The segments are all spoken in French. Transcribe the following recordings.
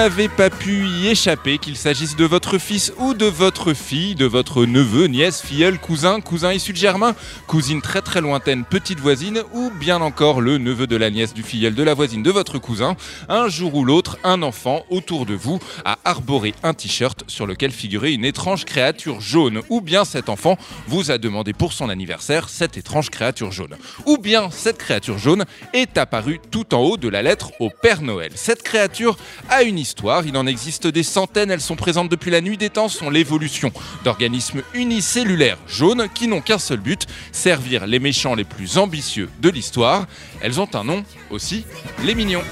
n'avez pas pu y échapper, qu'il s'agisse de votre fils ou de votre fille, de votre neveu, nièce, filleul, cousin, cousin issu de Germain, cousine très très lointaine, petite voisine, ou bien encore le neveu de la nièce, du filleul, de la voisine, de votre cousin, un jour ou l'autre, un enfant autour de vous a arboré un t-shirt sur lequel figurait une étrange créature jaune, ou bien cet enfant vous a demandé pour son anniversaire cette étrange créature jaune, ou bien cette créature jaune est apparue tout en haut de la lettre au Père Noël. Cette créature a une histoire, il en existe des centaines, elles sont présentes depuis la nuit des temps, sont l'évolution d'organismes unicellulaires jaunes qui n'ont qu'un seul but, servir les méchants les plus ambitieux de l'histoire. Elles ont un nom aussi, les mignons.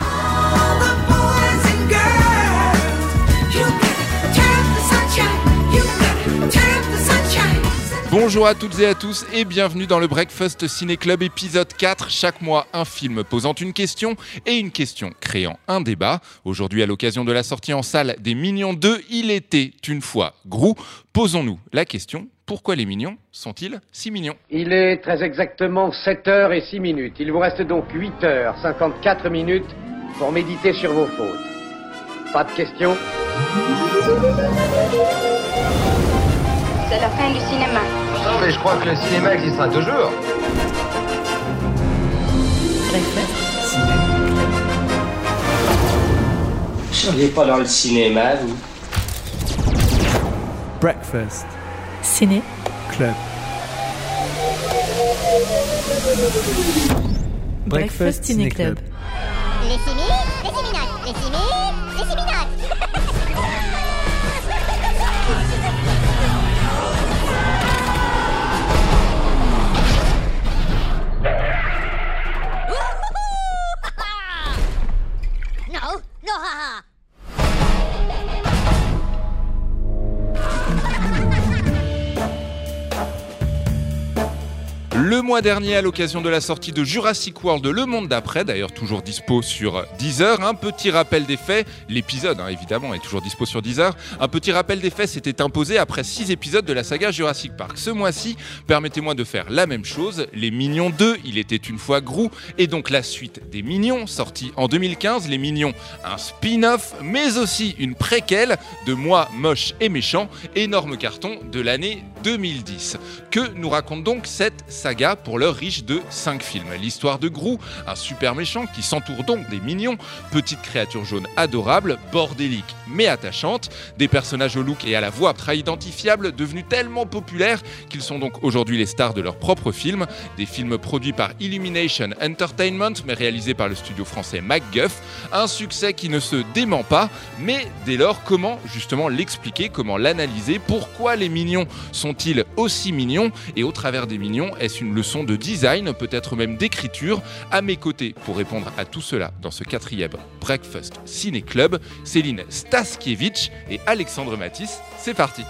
Bonjour à toutes et à tous et bienvenue dans le Breakfast Ciné Club épisode 4. Chaque mois, un film posant une question et une question créant un débat. Aujourd'hui, à l'occasion de la sortie en salle des Mignons 2, il était une fois Grou. Posons-nous la question pourquoi les mignons sont-ils si mignons? Il est très exactement 7h et 6 minutes. Il vous reste donc 8h 54 minutes pour méditer sur vos fautes. Pas de questions? C'est la fin du cinéma. Non, mais je crois que le cinéma existera toujours. Vous seriez pas dans le cinéma, vous? Breakfast Ciné. Club. Breakfast Ciné Club. Les simis, les les simis, Le mois dernier, à l'occasion de la sortie de Jurassic World Le Monde d'après, d'ailleurs toujours dispo sur Deezer, un petit rappel des faits, l'épisode hein, évidemment est toujours dispo sur Deezer, un petit rappel des faits s'était imposé après 6 épisodes de la saga Jurassic Park. Ce mois-ci, permettez-moi de faire la même chose, Les Mignons 2, il était une fois Grou, et donc la suite des Mignons, sortie en 2015, Les Mignons, un spin-off, mais aussi une préquelle de Moi, Moche et Méchant, énorme carton de l'année 2010. Que nous raconte donc cette saga pour l'heure riche de 5 films. L'histoire de Grou, un super méchant qui s'entoure donc des mignons, petite créature jaune adorable, bordélique mais attachante, des personnages au look et à la voix très identifiables, devenus tellement populaires qu'ils sont donc aujourd'hui les stars de leurs propres films, des films produits par Illumination Entertainment mais réalisés par le studio français MacGuff, un succès qui ne se dément pas, mais dès lors comment justement l'expliquer, comment l'analyser, pourquoi les mignons sont-ils aussi mignons et au travers des mignons, est-ce une leçon de design, peut-être même d'écriture À mes côtés, pour répondre à tout cela dans ce quatrième Breakfast Ciné Club, Céline Staskiewicz et Alexandre Matisse. C'est parti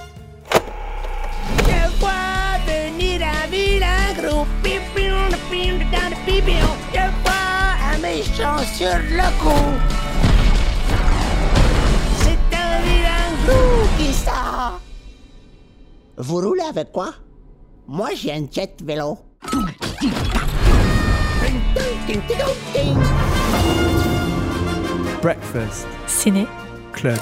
sur le coup. C'est un vilain gros qui sort. Vous roulez avec quoi? Moi, j'ai un jet vélo. Breakfast Ciné. Club.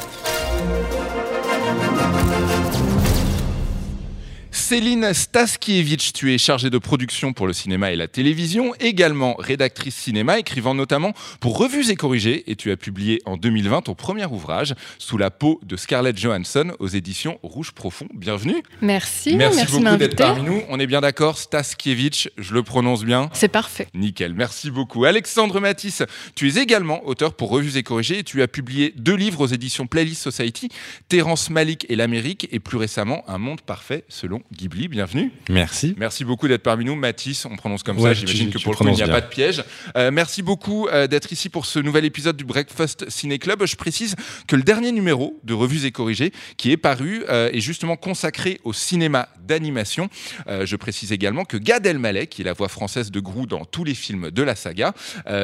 Céline Staskiewicz, tu es chargée de production pour le cinéma et la télévision, également rédactrice cinéma, écrivant notamment pour Revues et Corrigées, et tu as publié en 2020 ton premier ouvrage, Sous la peau de Scarlett Johansson, aux éditions Rouge Profond. Bienvenue. Merci, merci, merci, beaucoup d'être parmi nous. On est bien d'accord, Staskiewicz, je le prononce bien C'est parfait. Nickel, merci beaucoup. Alexandre Matisse, tu es également auteur pour Revues et Corrigées et tu as publié deux livres aux éditions Playlist Society, Terence Malik et l'Amérique et plus récemment Un monde parfait selon Ghibli. Bienvenue. Merci. Merci beaucoup d'être parmi nous. Matisse, on prononce comme Ouais, ça, j'imagine que pour le coup, il n'y a pas de piège. Euh, merci beaucoup euh, d'être ici pour ce nouvel épisode du Breakfast Ciné Club. Je précise que le dernier numéro de Revues et Corrigées qui est paru euh, est justement consacré au cinéma d'animation. Je précise également que Gad Elmaleh, qui est la voix française de Grou dans tous les films de la saga,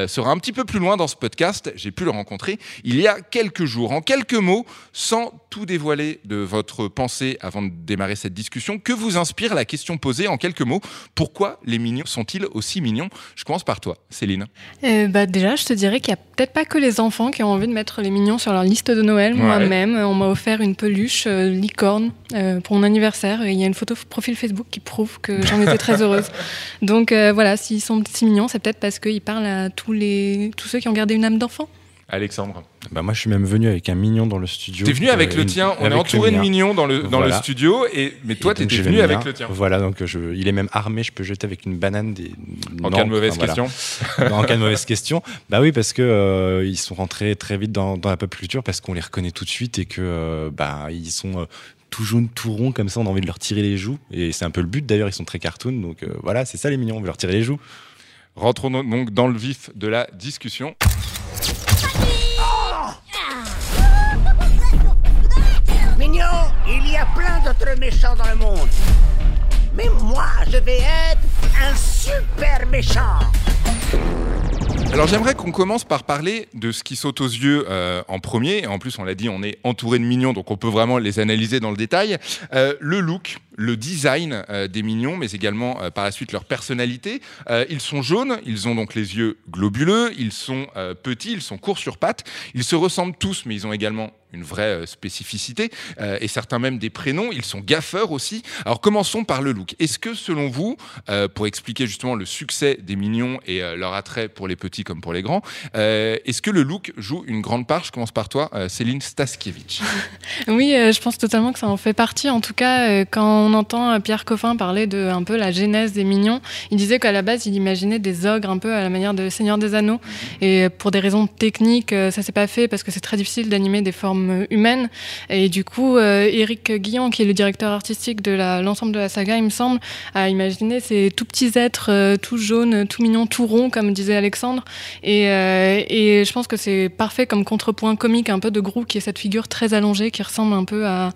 sera un petit peu plus loin dans ce podcast. J'ai pu le rencontrer il y a quelques jours. En quelques mots, sans tout dévoiler de votre pensée avant de démarrer cette discussion, que vous inspire la question posée en quelques mots Pourquoi les mignons sont-ils aussi mignons? Je commence par toi, Céline. Euh, bah déjà, je te dirais qu'il n'y a peut-être pas que les enfants qui ont envie de mettre les mignons sur leur liste de Noël. Ouais. Moi-même, on m'a offert une peluche euh, licorne euh, pour mon anniversaire et il y a une photo profil Facebook qui prouve que j'en étais très heureuse. Donc voilà, s'ils sont si mignons, c'est peut-être parce qu'ils parlent à tous, les, tous ceux qui ont gardé une âme d'enfant. Alexandre. Bah moi, je suis même venu avec un mignon dans le studio. T'es venu avec Euh, le une- tien, on est entouré de mignons dans le, dans Voilà. le studio, et, mais toi, t'étais venu avec mien. le tien. Voilà, donc je, il est même armé, je peux jeter avec une banane des. En Non, cas de mauvaise enfin, voilà. question. en cas de mauvaise question. Bah oui, parce que euh, ils sont rentrés très vite dans, dans la pop culture parce qu'on les reconnaît tout de suite et que euh, bah ils sont euh, tout jaunes, tout ronds comme ça. On a envie de leur tirer les joues et c'est un peu le but d'ailleurs. Ils sont très cartoon, donc euh, voilà, c'est ça les mignons. On veut leur tirer les joues. Rentrons donc dans le vif de la discussion. Il y a plein d'autres méchants dans le monde. Mais moi, je vais être un super méchant. Alors j'aimerais qu'on commence par parler de ce qui saute aux yeux euh, en premier. En plus, on l'a dit, on est entouré de mignons, donc on peut vraiment les analyser dans le détail. Euh, le look, le design euh, des mignons, mais également par la suite leur personnalité. Ils sont jaunes, ils ont donc les yeux globuleux, ils sont petits, ils sont courts sur pattes. Ils se ressemblent tous, mais ils ont également une vraie euh, spécificité, euh, et certains même des prénoms. Ils sont gaffeurs aussi. Alors commençons par le look. Est-ce que selon vous, euh, pour expliquer justement le succès des mignons et euh, leur attrait pour les petits comme pour les grands, est-ce que le look joue une grande part? Je commence par toi, Céline Staskiewicz. Oui, je pense totalement que ça en fait partie. En tout cas, quand on entend Pierre Coffin parler de un peu la genèse des mignons, il disait qu'à la base, il imaginait des ogres un peu à la manière de Seigneur des Anneaux. Et euh, pour des raisons techniques, ça s'est pas fait parce que c'est très difficile d'animer des formes euh, humaines. Et du coup, euh, Éric Guillon, qui est le directeur artistique de l'ensemble de la saga, il me semble, a imaginé ces tout petits êtres, euh, tout jaunes, tout mignons, tout ronds, comme disait Alexandre. Et, euh, et je pense que c'est parfait comme contrepoint comique un peu de Grou, qui est cette figure très allongée qui ressemble un peu à,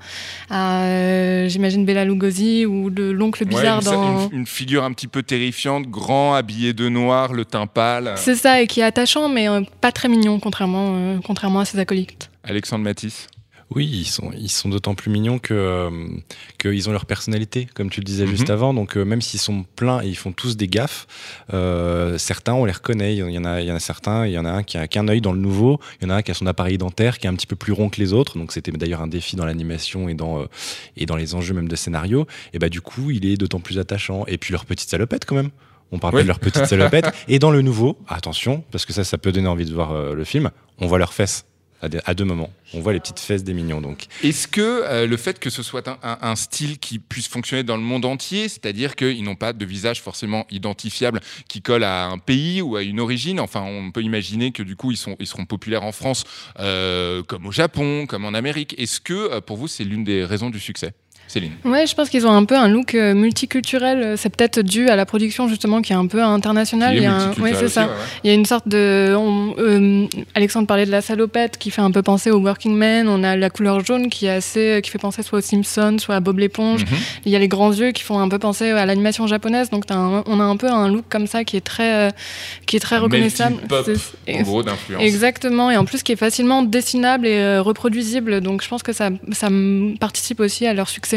à, euh, j'imagine, Bella Lugosi ou le- l'oncle bizarre Ouais, une, dans. une- une figure un petit peu terrifiante, grand, habillé de noir, le teint pâle. C'est ça, et qui est attachant, mais euh, pas très mignon, contrairement, euh, contrairement à ses acolytes. Alexandre Matisse. Oui, ils sont, ils sont d'autant plus mignons que euh, qu'ils ont leur personnalité, comme tu le disais Mhm. juste avant. Donc euh, même s'ils sont pleins et ils font tous des gaffes, euh, certains on les reconnaît. Il y en a, il y en a certains. Il y en a un qui a qu'un œil dans le nouveau. Il y en a un qui a son appareil dentaire qui est un petit peu plus rond que les autres. Donc c'était d'ailleurs un défi dans l'animation et dans et dans les enjeux même de scénario. Et bah du coup, il est d'autant plus attachant. Et puis leur petite salopette quand même. On parle Oui. de leur petite salopette. et dans le nouveau, attention, parce que ça, ça peut donner envie de voir le film. On voit leurs fesses. À, deux moments. On voit les petites fesses des mignons, donc. Est-ce que euh, le fait que ce soit un, style qui puisse fonctionner dans le monde entier, c'est-à-dire qu'ils n'ont pas de visage forcément identifiable qui colle à un pays ou à une origine, enfin on peut imaginer que du coup ils seront populaires en France euh, comme au Japon, comme en Amérique. Est-ce que euh, pour vous c'est l'une des raisons du succès? Céline Ouais, je pense qu'ils ont un peu un look euh, multiculturel. C'est peut-être dû à la production justement qui est un peu internationale. Est Il y a un- multiculturel ouais, c'est ça. ouais, ouais. Il y a une sorte de. on- euh, Alexandre parlait de la salopette qui fait un peu penser au Working Man. On a la couleur jaune qui est assez, qui fait penser soit aux Simpsons, soit à Bob l'éponge. Mhm. Il y a les grands yeux qui font un peu penser à l'animation japonaise. Donc un- on a un peu un look comme ça qui est très, euh, qui est très Un reconnaissable. pot, C'est- en gros d'influence. Exactement, et en plus qui est facilement dessinable et euh, reproduisible. Donc je pense que ça, ça participe aussi à leur succès.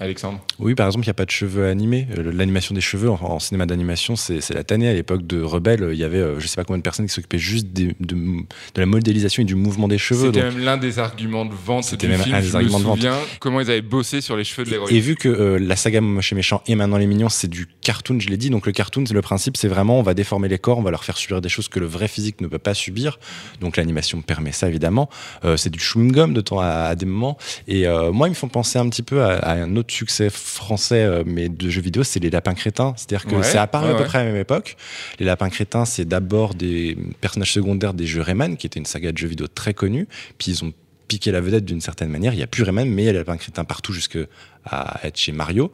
Alexandre Oui, par exemple, il n'y a pas de cheveux animés. Euh, L'animation des cheveux en, en cinéma d'animation, c'est la tannée. À l'époque de Rebelle, il y avait euh, je sais pas combien de personnes qui s'occupaient juste des- de, de la modélisation et du mouvement des cheveux. C'était même l'un des arguments de vente C'était même film. un des je me arguments de vente. comment ils avaient bossé sur les cheveux de l'héroïne. Et vu que euh, la saga Moche et Méchant et maintenant les Mignons, c'est du cartoon, je l'ai dit. Donc le cartoon, c'est le principe, c'est vraiment on va déformer les corps, on va leur faire subir des choses que le vrai physique ne peut pas subir. Donc l'animation permet ça évidemment. Euh, c'est du chewing gum de temps à, à des moments. Et euh, moi, ils me font penser un petit peu à, à un autre succès français, euh, mais de jeux vidéo, c'est les lapins crétins. C'est-à-dire que Ouais, c'est apparu ouais, à peu près à la même époque. Les lapins crétins, c'est d'abord des personnages secondaires des jeux Rayman, qui était une saga de jeux vidéo très connue. Puis ils ont piqué la vedette d'une certaine manière. Il n'y a plus Rayman, mais il y a les lapins crétins partout jusque à être chez Mario.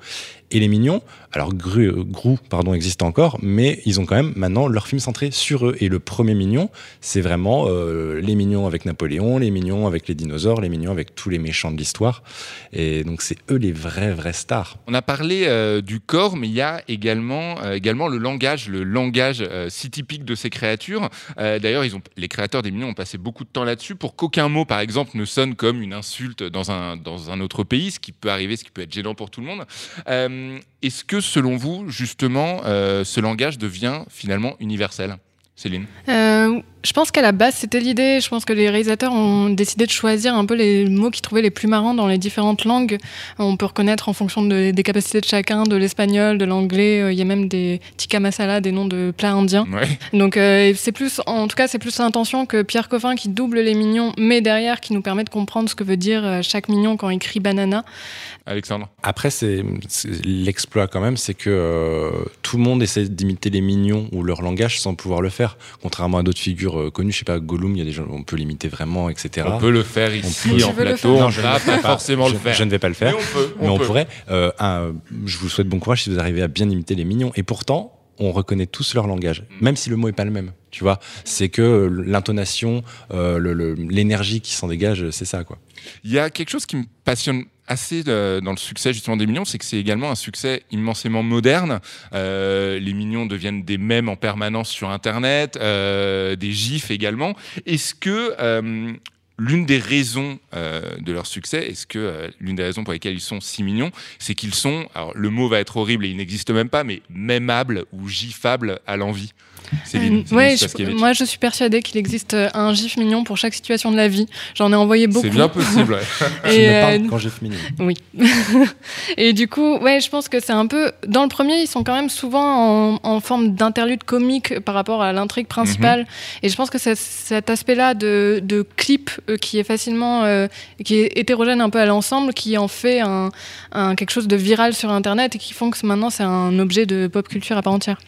Et les mignons, alors Gru, euh, Gru, pardon, existe encore, mais ils ont quand même maintenant leur film centré sur eux. Et le premier mignon, c'est vraiment euh, les mignons avec Napoléon, les mignons avec les dinosaures, les mignons avec tous les méchants de l'histoire. Et donc c'est eux les vrais, vrais stars. On a parlé euh, du corps, mais il y a également, également le langage, le langage si typique de ces créatures. D'ailleurs, les créateurs des mignons ont passé beaucoup de temps là-dessus pour qu'aucun mot, par exemple, ne sonne comme une insulte dans un, dans un autre pays, ce qui peut arriver, ce qui peut être gênant pour tout le monde. Euh, Est-ce que, selon vous, justement, euh, ce langage devient finalement universel? Céline? Euh, je pense qu'à la base, c'était l'idée. Je pense que les réalisateurs ont décidé de choisir un peu les mots qu'ils trouvaient les plus marrants dans les différentes langues. On peut reconnaître en fonction de- des capacités de chacun, de l'espagnol, de l'anglais. euh, Il y a même des tikka masala, des noms de plats indiens. Ouais. Donc euh, c'est plus, en tout cas, c'est plus l'intention que Pierre Coffin qui double les mignons, mais derrière qui nous permet de comprendre ce que veut dire euh, chaque mignon quand il crie banana. Alexandre Après, c'est c'est- l'exploit quand même, c'est que euh, tout le monde essaie d'imiter les mignons ou leur langage sans pouvoir le faire. Contrairement à d'autres figures euh, connues, je sais pas, Gollum, il y a des gens, on peut l'imiter vraiment, etc. On peut le faire ici peut- en plateau, Non, je ne pas vais pas. forcément le faire. je ne vais pas le Mais faire. on peut. Mais on peut. pourrait. Euh, un, je vous souhaite bon courage si vous arrivez à bien imiter les mignons. Et pourtant, on reconnaît tous leur langage, Mm. même si le mot est pas le même. Tu vois, c'est que l'intonation, euh, l'énergie qui s'en dégage, c'est ça, quoi. Il y a quelque chose qui me passionne assez euh, dans le succès justement des Mignons, c'est que c'est également un succès immensément moderne. Euh, les Mignons deviennent des mèmes en permanence sur Internet, euh, des gifs également. Est-ce que l'une des raisons de leur succès, est-ce que l'une des raisons pour lesquelles ils sont si mignons, c'est qu'ils sont, alors le mot va être horrible et il n'existe même pas, mais mémables ou giffables à l'envie? Céline, Céline ouais, je- Staskiewicz. moi je suis persuadée qu'il existe euh, un gif mignon pour chaque situation de la vie. J'en ai envoyé beaucoup. c'est bien possible. ouais. Je Et, ne parle euh, quand j'ai fini. Oui. et du coup, ouais, je pense que c'est un peu. Dans le premier, ils sont quand même souvent en, en forme d'interlude comique par rapport à l'intrigue principale. Mhm. Et je pense que c'est cet aspect-là de, de clip euh, qui est facilement. euh, qui est hétérogène un peu à l'ensemble, qui en fait un, un- quelque chose de viral sur Internet et qui font que maintenant c'est un objet de pop culture à part entière.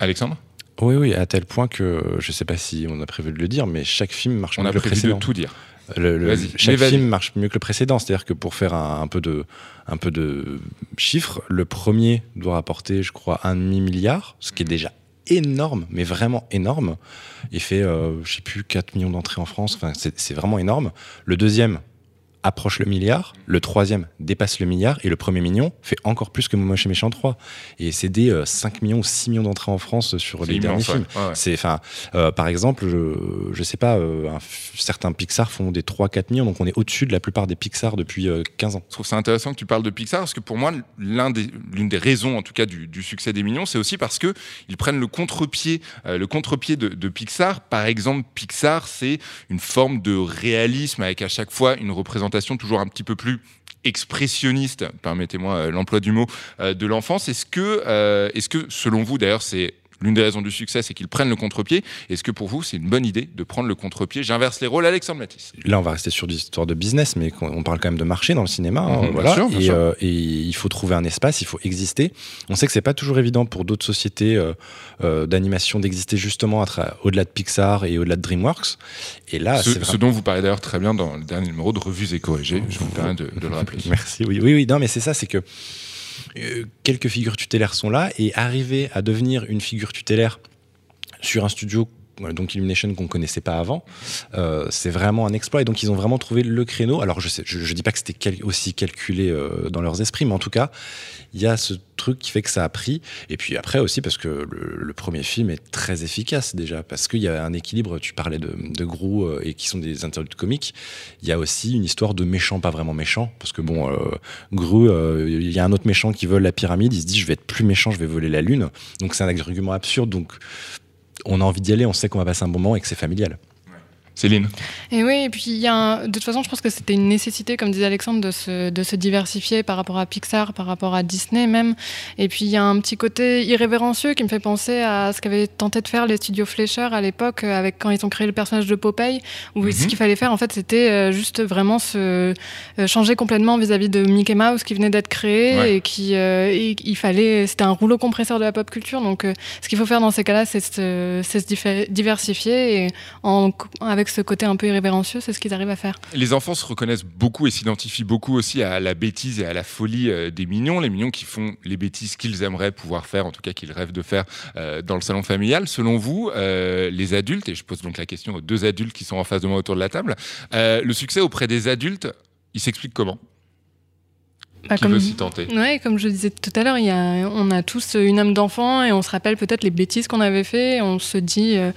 Alexandre? Oui, oui, à tel point que je sais pas si on a prévu de le dire, mais chaque film marche On mieux a que le prévu de précédent. tout dire. Le- le- chaque film marche mieux que le précédent, c'est-à-dire que pour faire un, un peu de, un peu de chiffres, le premier doit rapporter, je crois, un demi milliard, ce qui est déjà énorme, mais vraiment énorme. Il fait, euh, je sais plus, 4 millions d'entrées en France. Enfin, c'est vraiment énorme. Le deuxième approche le milliard, le troisième dépasse le milliard, et le premier million fait encore plus que Momoche et Méchant 3. Et c'est des euh, 5 millions ou 6 millions d'entrées en France sur les derniers immense, films. Ouais, ouais. C'est, enfin, euh, par exemple, je, je sais pas, euh, un certains Pixar font des 3-4 millions, donc on est au-dessus de la plupart des Pixar depuis euh, 15 ans. Je trouve ça intéressant que tu parles de Pixar parce que pour moi, l'un des, l'une des raisons, en tout cas, du, du succès des Mignons, c'est aussi parce que ils prennent le contre-pied, euh, le contre-pied de, de Pixar. Par exemple, Pixar, c'est une forme de réalisme avec à chaque fois une représentation toujours un petit peu plus expressionniste, permettez-moi euh, l'emploi du mot, euh, de l'enfance. Est-ce que, euh, est-ce que, selon vous, d'ailleurs, c'est l'une des raisons du succès, c'est qu'ils prennent le contre-pied. Est-ce que pour vous, c'est une bonne idée de prendre le contre-pied? J'inverse les rôles, Alexandre Matisse. Là, on va rester sur des histoires de business, mais on parle quand même de marché dans le cinéma. hein, Mhm, voilà. sûr, et, euh, et il faut trouver un espace, il faut exister. On sait que c'est pas toujours évident pour d'autres sociétés euh, euh, d'animation d'exister justement au-delà de Pixar et au-delà de DreamWorks. Et là, ce, dont vous parlez d'ailleurs très bien dans le dernier numéro de Revues et Corrigées. Je me permets de, de le rappeler. Merci. Oui, oui, oui. Non, mais c'est ça, c'est que euh, quelques figures tutélaires sont là et arriver à devenir une figure tutélaire sur un studio. Donc Illumination qu'on connaissait pas avant, euh, c'est vraiment un exploit et donc ils ont vraiment trouvé le créneau. Alors je sais, je, je dis pas que c'était cal- aussi calculé euh, dans leurs esprits, mais en tout cas il y a ce truc qui fait que ça a pris. Et puis après aussi parce que le, le premier film est très efficace déjà parce qu'il y a un équilibre. Tu parlais de, de Gru euh, et qui sont des interludes comiques. Il y a aussi une histoire de méchant, pas vraiment méchant, parce que bon, euh, Gru, euh, il y a un autre méchant qui vole la pyramide. Il se dit je vais être plus méchant, je vais voler la lune. Donc c'est un argument absurde. Donc on a envie d'y aller, on sait qu'on va passer un bon moment et que c'est familial. Céline Et oui, et puis il y a un- de toute façon, je pense que c'était une nécessité, comme disait Alexandre, de se, de se diversifier par rapport à Pixar, par rapport à Disney même. Et puis il y a un petit côté irrévérencieux qui me fait penser à ce qu'avaient tenté de faire les studios Fleischer à l'époque, euh, avec quand ils ont créé le personnage de Popeye, où Mhm. ce qu'il fallait faire, en fait, c'était euh, juste vraiment se euh, changer complètement vis-à-vis de Mickey Mouse qui venait d'être créé Ouais. et qui euh, et il fallait, c'était un rouleau compresseur de la pop culture. Donc euh, ce qu'il faut faire dans ces cas-là, c'est se, se diversifier et en, avec ce côté un peu irrévérencieux, c'est ce qu'ils arrivent à faire. Les enfants se reconnaissent beaucoup et s'identifient beaucoup aussi à la bêtise et à la folie euh, des mignons. Les mignons qui font les bêtises qu'ils aimeraient pouvoir faire, en tout cas qu'ils rêvent de faire euh, dans le salon familial. Selon vous, euh, les adultes, et je pose donc la question aux deux adultes qui sont en face de moi autour de la table, euh, le succès auprès des adultes, il s'explique comment? Bah, Qui veut s'y tenter? Ouais, comme je disais tout à l'heure, il y a, on a tous une âme d'enfant et on se rappelle peut-être les bêtises qu'on avait fait. Et on se dit euh,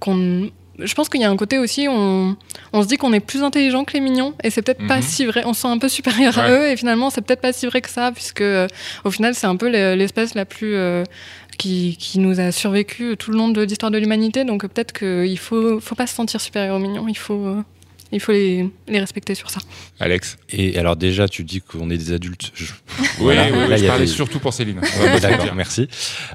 qu'on je pense qu'il y a un côté aussi, on, on se dit qu'on est plus intelligent que les mignons, et c'est peut-être pas Mhm. si vrai. On se sent un peu supérieur à eux, et finalement, c'est peut-être pas si vrai que ça, puisque euh, au final, c'est un peu l'e- l'espèce la plus euh, qui, qui nous a survécu tout le long de l'histoire de l'humanité. Donc peut-être qu'il faut, faut pas se sentir supérieur aux mignons. Il faut, euh, il faut les, les respecter sur ça. Alex Et alors déjà, tu dis qu'on est des adultes. Je- Oui, Voilà. oui, oui, Là, je parlais surtout pour Céline. D'accord, merci.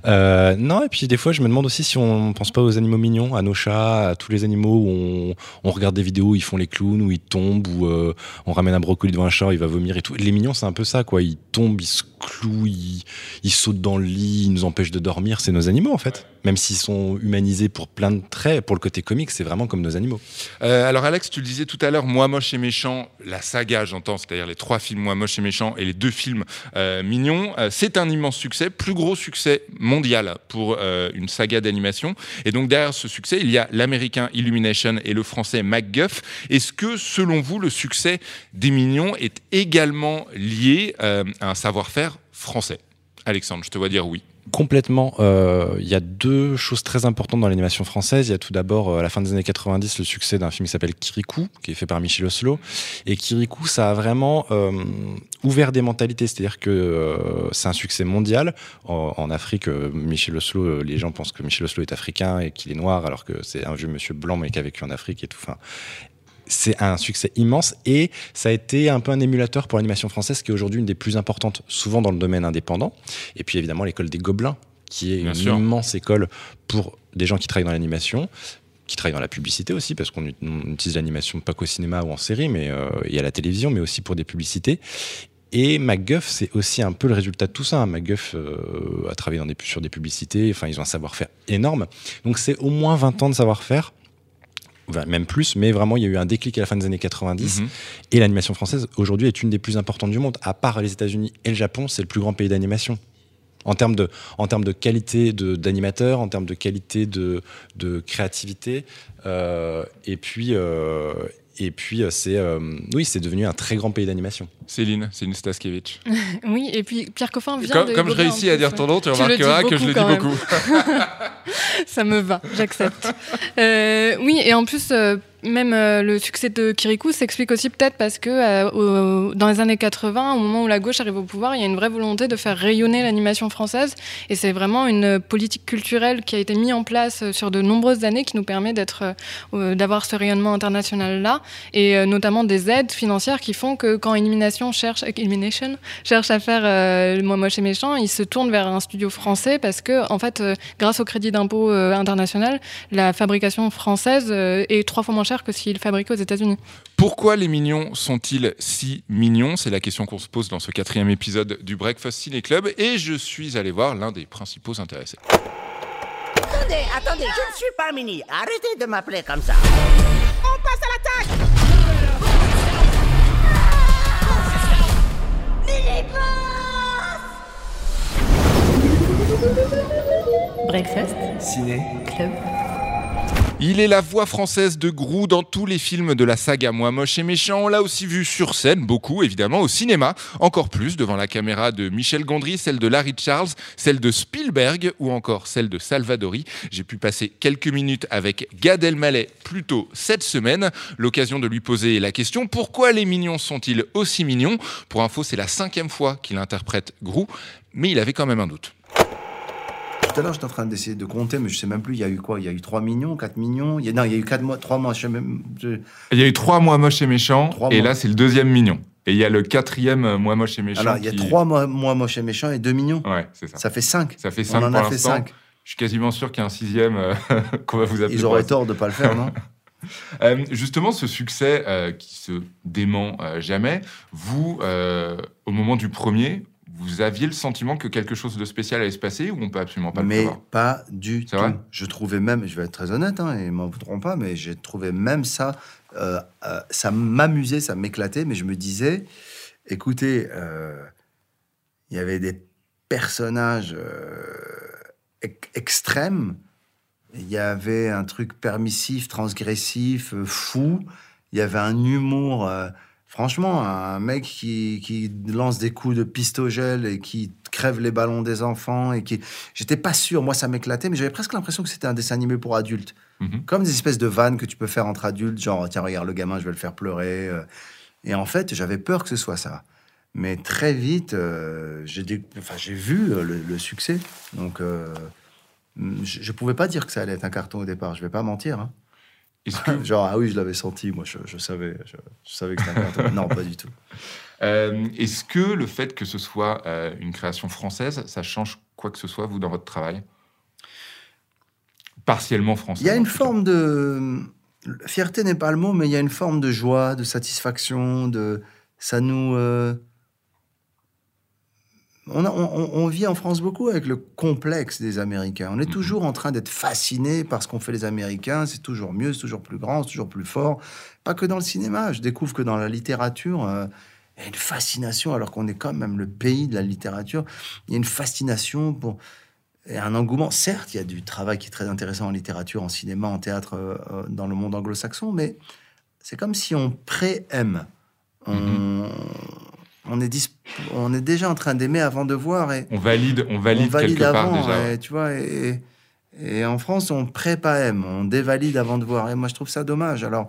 Euh, non, et puis des fois, je me demande aussi si on pense pas aux animaux mignons, à nos chats, à tous les animaux où on, on regarde des vidéos où ils font les clowns, où ils tombent, où euh, on ramène un brocoli devant un chat, il va vomir et tout. Les mignons, c'est un peu ça, quoi. Ils tombent, ils se clouent, ils, ils sautent dans le lit, ils nous empêchent de dormir. C'est nos animaux, en fait. Même s'ils sont humanisés pour plein de traits, pour le côté comique, c'est vraiment comme nos animaux. Euh, alors Alex, tu le disais tout à l'heure, Moi moche et méchant, la saga j'entends, c'est-à-dire les trois films Moi moche et méchant et les deux films euh, mignons, euh, c'est un immense succès, plus gros succès mondial pour euh, une saga d'animation. Et donc derrière ce succès, il y a l'américain Illumination et le français MacGuff. Est-ce que selon vous, le succès des mignons est également lié à un savoir-faire français? Alexandre, je te vois dire oui. Complètement. Euh, Il y a deux choses très importantes dans l'animation française. Il y a tout d'abord, euh, à la fin des années 90, le succès d'un film qui s'appelle Kirikou, qui est fait par Michel Oslo. Et Kirikou, ça a vraiment euh, ouvert des mentalités. C'est-à-dire que c'est un succès mondial. En, Afrique, Michel Oslo, les gens pensent que Michel Oslo est africain et qu'il est noir, alors que c'est un vieux monsieur blanc, mais qui a vécu en Afrique et tout. C'est un succès immense et ça a été un peu un émulateur pour l'animation française qui est aujourd'hui une des plus importantes, souvent dans le domaine indépendant. Et puis évidemment l'école des Gobelins, qui est Bien une sûr. immense école pour des gens qui travaillent dans l'animation, qui travaillent dans la publicité aussi, parce qu'on ut- on utilise l'animation pas qu'au cinéma ou en série, mais euh, et à la télévision, mais aussi pour des publicités. Et MacGuff, c'est aussi un peu le résultat de tout ça. MacGuff euh, a travaillé dans des, sur des publicités, enfin, ils ont un savoir-faire énorme. Donc, c'est au moins 20 ans de savoir-faire, même plus, mais vraiment, il y a eu un déclic à la fin des années 90. Mhm. Et l'animation française, aujourd'hui, est une des plus importantes du monde. À part les États-Unis et le Japon, c'est le plus grand pays d'animation. En termes de, en termes de qualité de- d'animateur, en termes de qualité de, de créativité. euh, et puis, euh, et puis euh, c'est euh, oui, c'est devenu un très grand pays d'animation. Céline, Céline Staskiewicz. Oui, et puis Pierre Coffin vient Comme, de comme je réussis à dire ton nom, tu remarqueras que je le dis beaucoup. Ça me va, j'accepte. Euh, oui, et en plus, euh, même euh, le succès de Kirikou s'explique aussi peut-être parce que euh, dans les années 80, au moment où la gauche arrive au pouvoir, il y a une vraie volonté de faire rayonner l'animation française. Et c'est vraiment une politique culturelle qui a été mise en place euh, sur de nombreuses années qui nous permet d'être, d'avoir ce rayonnement international-là. Et notamment des aides financières qui font que quand Illumination cherche, à faire Moi Moche et Méchant, ils se tournent vers un studio français parce que, en fait, grâce au crédit d'impôt international, la fabrication française est trois fois moins chère que s'il fabriquait aux États-Unis. Pourquoi les mignons sont-ils si mignons? C'est la question qu'on se pose dans ce quatrième épisode du Breakfast Ciné Club et je suis allé voir l'un des principaux intéressés. Attendez, attendez, je ne suis pas Mini. Arrêtez de m'appeler comme ça. On passe à l'attaque Breakfast Ciné. Club. Il est la voix française de Grou dans tous les films de la saga Moi Moche et Méchant. On l'a aussi vu sur scène, beaucoup évidemment, au cinéma, encore plus devant la caméra de Michel Gondry, celle de Larry Charles, celle de Spielberg ou encore celle de Salvadori. J'ai pu passer quelques minutes avec Gad Elmaleh plus tôt cette semaine, l'occasion de lui poser la question pourquoi les mignons sont-ils aussi mignons? Pour info, c'est la cinquième fois qu'il interprète Grou, mais il avait quand même un doute. Tout à l'heure, j'étais en train d'essayer de compter, mais je sais même plus. Il y a eu quoi? Il y a eu 3 millions, 4 millions? Il y a, Non, il y a eu 4 mois, 3 mois. Je sais même. je- Il y a eu trois mois moche et méchant, Trois et mois. là c'est le deuxième mignon. Et il y a le quatrième euh, mois moche et méchant. Alors, il y a qui- 3 mois, mois moche et méchant et 2 millions? Ouais, c'est ça. Ça fait 5. Ça fait On 5 en pour a fait l'instant. 5. Je suis quasiment sûr qu'il y a un sixième euh, qu'on va vous appeler. Ils auraient tort de ne pas le faire, non? Euh, justement, ce succès euh, qui se dément euh, jamais, vous, au moment du premier, vous aviez le sentiment que quelque chose de spécial allait se passer ou on peut absolument pas le Mais pas du tout. vrai je trouvais même, je vais être très honnête, hein, et m'en voudront pas, mais j'ai trouvé même ça, euh, euh, ça m'amusait, ça m'éclatait, mais je me disais, écoutez, euh, il y avait des personnages ex- extrêmes, il y avait un truc permissif, transgressif, fou, il y avait un humour, Franchement, un mec qui, qui lance des coups de pistogel et qui crève les ballons des enfants et qui. J'étais pas sûr, moi ça m'éclatait, mais j'avais presque l'impression que c'était un dessin animé pour adultes. Mhm. Comme des espèces de vannes que tu peux faire entre adultes, genre tiens, regarde le gamin, je vais le faire pleurer. euh. Et en fait, j'avais peur que ce soit ça. Mais très vite, euh, j'ai dé- enfin, j'ai vu euh, le, le succès. Donc, euh, je ne pouvais pas dire que ça allait être un carton au départ, je vais pas mentir. hein. Que, Genre, ah oui, je l'avais senti, moi, je, je savais, je, je savais que c'était un non, pas du tout. euh, est-ce que le fait que ce soit euh, une création française, ça change quoi que ce soit, vous, dans votre travail? Partiellement français. Il y a une cas. forme de. Fierté n'est pas le mot, mais il y a une forme de joie, de satisfaction, de. Ça nous. euh, On, a- on- on- on vit en France beaucoup avec le complexe des Américains. On est Mhm. toujours en train d'être fasciné par ce qu'ont fait les Américains. C'est toujours mieux, c'est toujours plus grand, c'est toujours plus fort. Pas que dans le cinéma. Je découvre que dans la littérature, euh, il y a une fascination, alors qu'on est quand même le pays de la littérature. Il y a une fascination pour et un engouement. Certes, il y a du travail qui est très intéressant en littérature, en cinéma, en théâtre, euh, euh, dans le monde anglo-saxon, mais c'est comme si on pré-aime. On, on, est dis- on est déjà en train d'aimer avant de voir. Et On valide, on valide, on valide quelque part avant, déjà. ouais. et, tu vois. Et, et en France, on pré-pas-aime, on dévalide avant de voir. Et moi, je trouve ça dommage. Alors,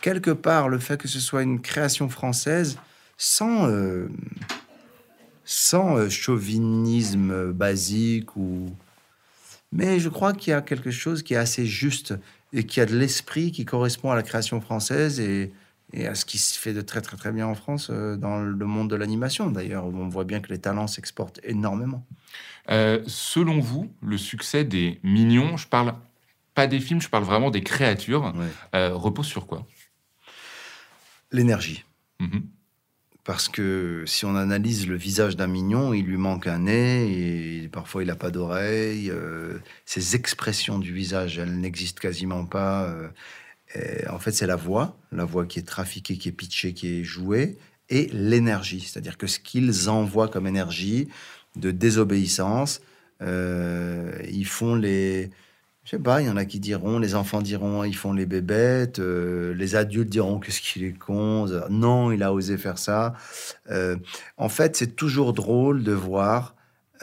quelque part, le fait que ce soit une création française, sans, euh, sans euh, chauvinisme basique ou. Mais je crois qu'il y a quelque chose qui est assez juste et qui a de l'esprit qui correspond à la création française et, et à ce qui se fait de très très très bien en France euh, dans le monde de l'animation d'ailleurs où on voit bien que les talents s'exportent énormément. Euh, selon vous, le succès des mignons, je parle pas des films, je parle vraiment des créatures, euh, repose sur quoi? L'énergie. Mhm. Parce que si on analyse le visage d'un mignon, il lui manque un nez et parfois il n'a pas d'oreille. ses expressions du visage, elles n'existent quasiment pas. Euh, et en fait, c'est la voix, la voix qui est trafiquée, qui est pitchée, qui est jouée, et l'énergie. C'est-à-dire que ce qu'ils envoient comme énergie de désobéissance, euh, ils font les... Je sais pas, il y en a qui diront, les enfants diront, ils font les bébêtes, euh, les adultes diront qu'est-ce qu'il est con, non, il a osé faire ça. Euh, en fait, c'est toujours drôle de voir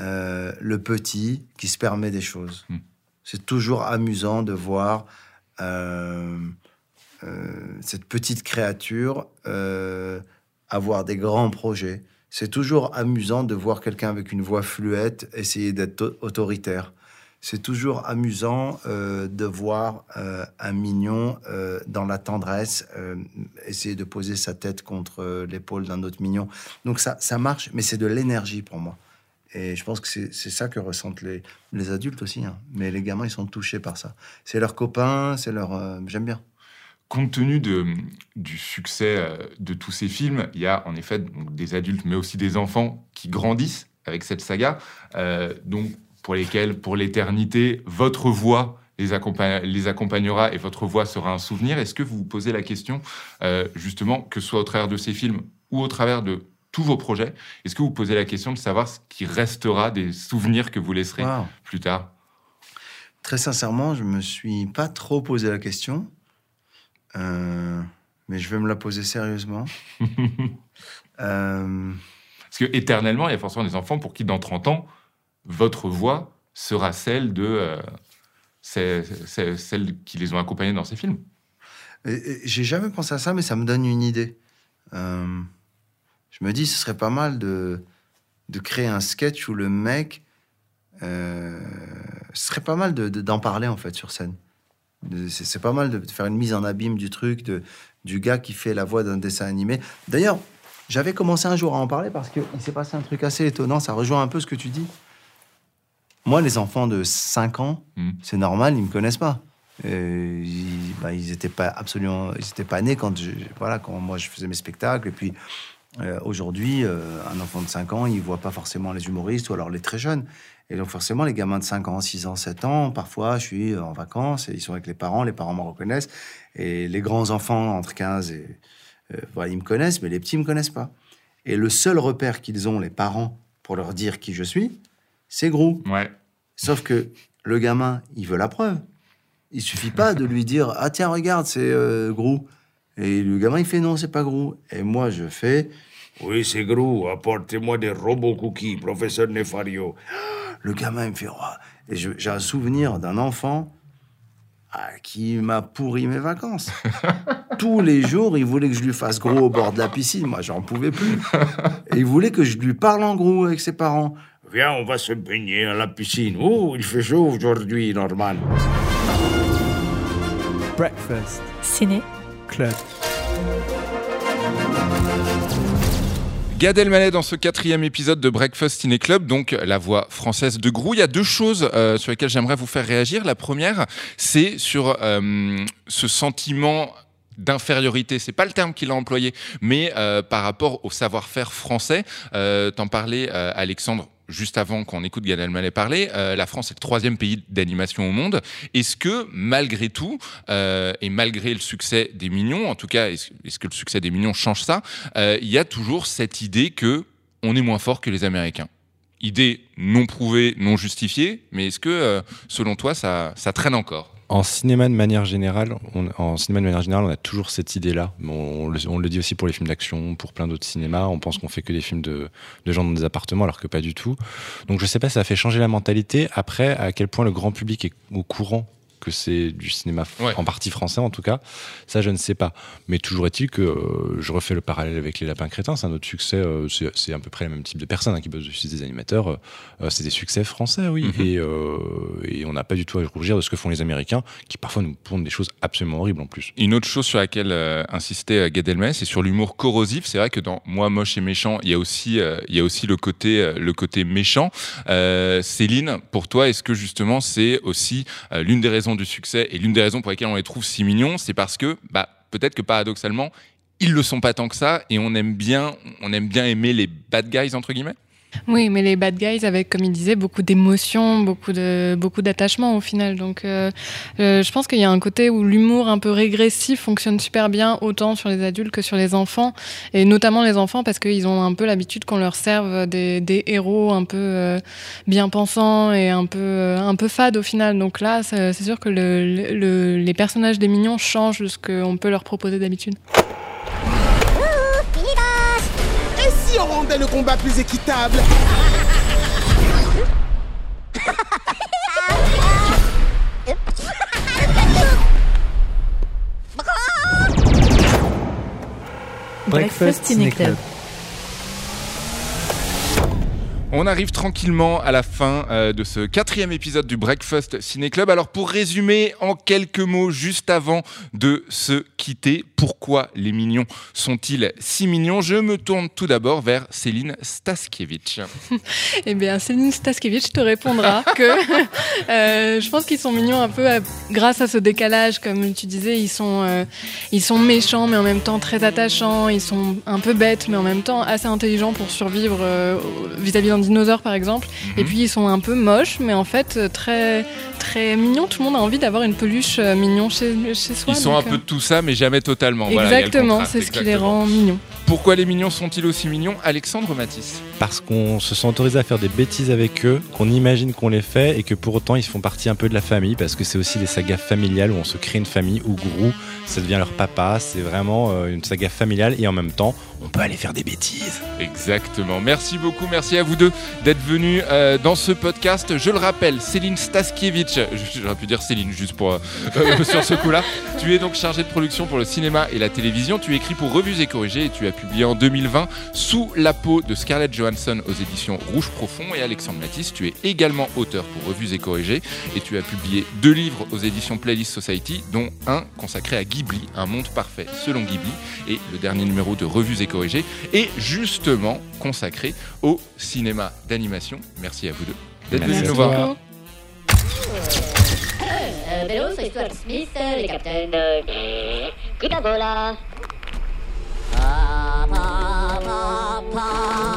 le petit qui se permet des choses. Hmm. C'est toujours amusant de voir cette petite créature euh, avoir des grands projets. C'est toujours amusant de voir quelqu'un avec une voix fluette essayer d'être au- autoritaire. C'est toujours amusant euh, de voir euh, un mignon euh, dans la tendresse euh, essayer de poser sa tête contre euh, l'épaule d'un autre mignon. Donc ça, ça marche, mais c'est de l'énergie pour moi. Et je pense que c'est ça que ressentent les, les adultes aussi. hein. Mais les gamins, ils sont touchés par ça. C'est leurs copains, c'est leur... euh, J'aime bien. Compte tenu du succès euh, de tous ces films, il y a en effet des adultes, mais aussi des enfants qui grandissent avec cette saga, euh, donc pour lesquels, pour l'éternité, votre voix les, accompa- les accompagnera et votre voix sera un souvenir. Est-ce que vous vous posez la question, justement, que ce soit au travers de ces films ou au travers de tous vos projets, est-ce que vous posez la question de savoir ce qui restera des souvenirs que vous laisserez Wow. plus tard? Très sincèrement, je me suis pas trop posé la question. Euh, mais je vais me la poser sérieusement. Euh, Parce que éternellement, il y a forcément des enfants pour qui, dans 30 ans, votre voix sera celle de euh, celle qui les ont accompagnés dans ces films. J'ai jamais pensé à ça, mais ça me donne une idée. Je me dis, ce serait pas mal de, de créer un sketch où le mec. euh, ce serait pas mal de- de- d'en parler, en fait, sur scène. De- C'est pas mal de faire une mise en abîme du truc, de, du gars qui fait la voix d'un dessin animé. D'ailleurs, j'avais commencé un jour à en parler parce qu'il s'est passé un truc assez étonnant. Ça rejoint un peu ce que tu dis. Moi, les enfants de 5 ans, Mm. c'est normal, ils me connaissent pas. Ils, bah, ils étaient pas absolument, ils étaient pas nés quand je, voilà, quand moi je faisais mes spectacles. Et puis euh, aujourd'hui, euh, un enfant de 5 ans, il voit pas forcément les humoristes ou alors les très jeunes. Et donc forcément, les gamins de 5 ans, 6 ans, 7 ans, parfois je suis en vacances et ils sont avec les parents, les parents me reconnaissent. Et les grands enfants entre 15 et euh, voilà, ils me connaissent, mais les petits me connaissent pas. Et le seul repère qu'ils ont, les parents, pour leur dire qui je suis, c'est Grou. Ouais. Sauf que le gamin, il veut la preuve. Il suffit pas de lui dire Ah, tiens, regarde, c'est euh, Grou. Et le gamin, il fait non, c'est pas Grou. Et moi, je fais Oui, c'est Grou, apportez-moi des robots cookies, professeur Nefario. Le gamin, il me fait Ouah. Et j'ai un souvenir d'un enfant ah, qui m'a pourri mes vacances. Tous les jours, il voulait que je lui fasse gros au bord de la piscine. Moi, j'en pouvais plus. Et il voulait que je lui parle en gros avec ses parents. Viens, on va se baigner à la piscine. Oh, il fait chaud aujourd'hui, Norman. Breakfast Ciné. Club. Gad dans ce quatrième épisode de Breakfast Ciné Club, donc la voix française de Grou. Il y a deux choses euh, sur lesquelles j'aimerais vous faire réagir. La première, c'est sur euh, ce sentiment d'infériorité, c'est pas le terme qu'il a employé, mais euh, par rapport au savoir-faire français. T'en parlais, Alexandre, juste avant qu'on écoute Gad Elmaleh parler. euh, la France est le troisième pays d'animation au monde. Est-ce que malgré tout euh, et malgré le succès des Mignons, en tout cas, est-ce que le succès des Mignons change ça Euh, Il y a toujours cette idée que on est moins fort que les Américains. Idée non prouvée, non justifiée, mais est-ce que, euh, selon toi, ça traîne encore? En cinéma de manière générale, on, a toujours cette idée-là. On, le, dit aussi pour les films d'action, pour plein d'autres cinémas. On pense qu'on fait que des films de, de gens dans des appartements, alors que pas du tout. Donc je sais pas, ça a fait changer la mentalité. Après, à quel point le grand public est au courant que c'est du cinéma Ouais. en partie français en tout cas, ça je ne sais pas. Mais toujours est-il que euh, je refais le parallèle avec les lapins crétins, c'est un autre succès, euh, c'est à peu près le même type de personnes hein, qui bossent dessus, des animateurs, euh, c'est des succès français, oui. Mhm. et, et on n'a pas du tout à rougir de ce que font les Américains, qui parfois nous pondent des choses absolument horribles en plus. Une autre chose sur laquelle insistait Gad Elmaleh, c'est sur l'humour corrosif. C'est vrai que dans Moi moche et méchant, il y a aussi, il y a aussi le côté, le côté méchant. Céline, pour toi, est-ce que justement c'est aussi l'une des raisons du succès et l'une des raisons pour lesquelles on les trouve si mignons, c'est parce que, bah, peut-être que paradoxalement, ils le sont pas tant que ça et on aime bien, on aime bien aimer les bad guys entre guillemets? Oui, mais les bad guys avec, comme il disait, beaucoup d'émotions, beaucoup de beaucoup d'attachement au final. Donc, euh, euh, je pense qu'il y a un côté où l'humour un peu régressif fonctionne super bien, autant sur les adultes que sur les enfants, et notamment les enfants parce qu'ils ont un peu l'habitude qu'on leur serve des, des héros un peu euh, bien pensants et un peu euh, un peu fades au final. Donc là, c'est sûr que le- le- les personnages des mignons changent de ce qu'on peut leur proposer d'habitude. Le combat plus équitable Breakfast Ciné Club. On arrive tranquillement à la fin euh, de ce quatrième épisode du Breakfast Ciné Club. Alors pour résumer en quelques mots, juste avant de se quitter, pourquoi les mignons sont-ils si mignons? Je me tourne tout d'abord vers Céline Staskiewicz. Eh bien, Céline Staskiewicz te répondra que euh, je pense qu'ils sont mignons un peu grâce à ce décalage, comme tu disais, ils sont, euh, ils sont méchants mais en même temps très attachants, ils sont un peu bêtes mais en même temps assez intelligents pour survivre vis-à-vis d'un dinosaure par exemple. Et puis ils sont un peu moches mais en fait euh, très, très mignons. Tout le monde a envie d'avoir une peluche euh, mignon chez, chez soi. Ils sont un peu de tout ça, mais jamais totalement. Exactement, c'est ce qui les rend mignons. Pourquoi les mignons sont-ils aussi mignons Alexandre Matisse. Parce qu'on se sent autorisé à faire des bêtises avec eux, qu'on imagine qu'on les fait et que pour autant ils font partie un peu de la famille parce que c'est aussi des sagas familiales où on se crée une famille où Grou ça devient leur papa, c'est vraiment euh, une saga familiale et en même temps on peut aller faire des bêtises. Exactement. Merci beaucoup. Merci à vous deux d'être venus euh, dans ce podcast. Je le rappelle, Céline Staskiewicz, j'aurais pu dire Céline juste pour euh, euh, sur ce coup-là. Tu es donc chargée de production pour le cinéma et la télévision. Tu écris pour Revues et Corrigées et tu as publié en 2020 Sous la peau de Scarlett Johansson aux éditions Rouge Profond. Et Alexandre Matisse, tu es également auteur pour Revues et Corrigées et tu as publié deux livres aux éditions Playlist Society, dont un consacré à Ghibli, un monde parfait selon Ghibli, et le dernier numéro de Revues et Corrigées est justement consacré au cinéma d'animation. Merci à vous deux d'être venus nous voir. Vélo, sur Stuart Smith, les capitaines. Coca-Cola. Pa, pa,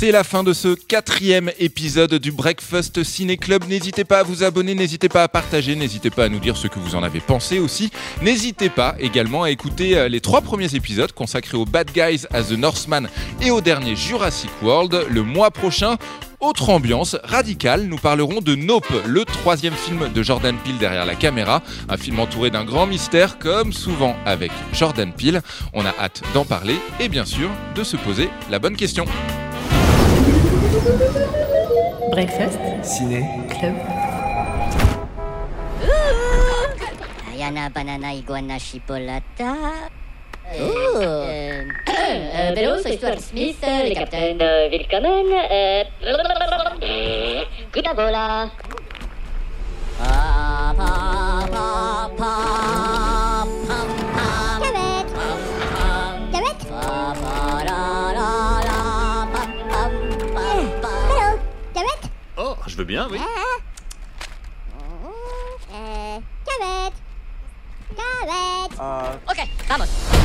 C'est la fin de ce quatrième épisode du Breakfast Ciné Club. N'hésitez pas à vous abonner, n'hésitez pas à partager, n'hésitez pas à nous dire ce que vous en avez pensé aussi. N'hésitez pas également à écouter euh, les trois premiers épisodes consacrés aux Bad Guys as the Northman et au dernier Jurassic World. Le mois prochain, autre ambiance radicale, nous parlerons de Nope, le troisième film de Jordan Peele derrière la caméra, un film entouré d'un grand mystère comme souvent avec Jordan Peele. On a hâte d'en parler et bien sûr de se poser la bonne question. Breakfast Ciné Club. Ayana banana iguana chipolata. Euh, euh, euh, Bello, c'est Stuart Smith, les capitaines euh, Willkommen. Euh, Kutabola. Pa, pa, je veux bien, oui. Euh, Cavette. Cavette. Euh, Ok, vamos.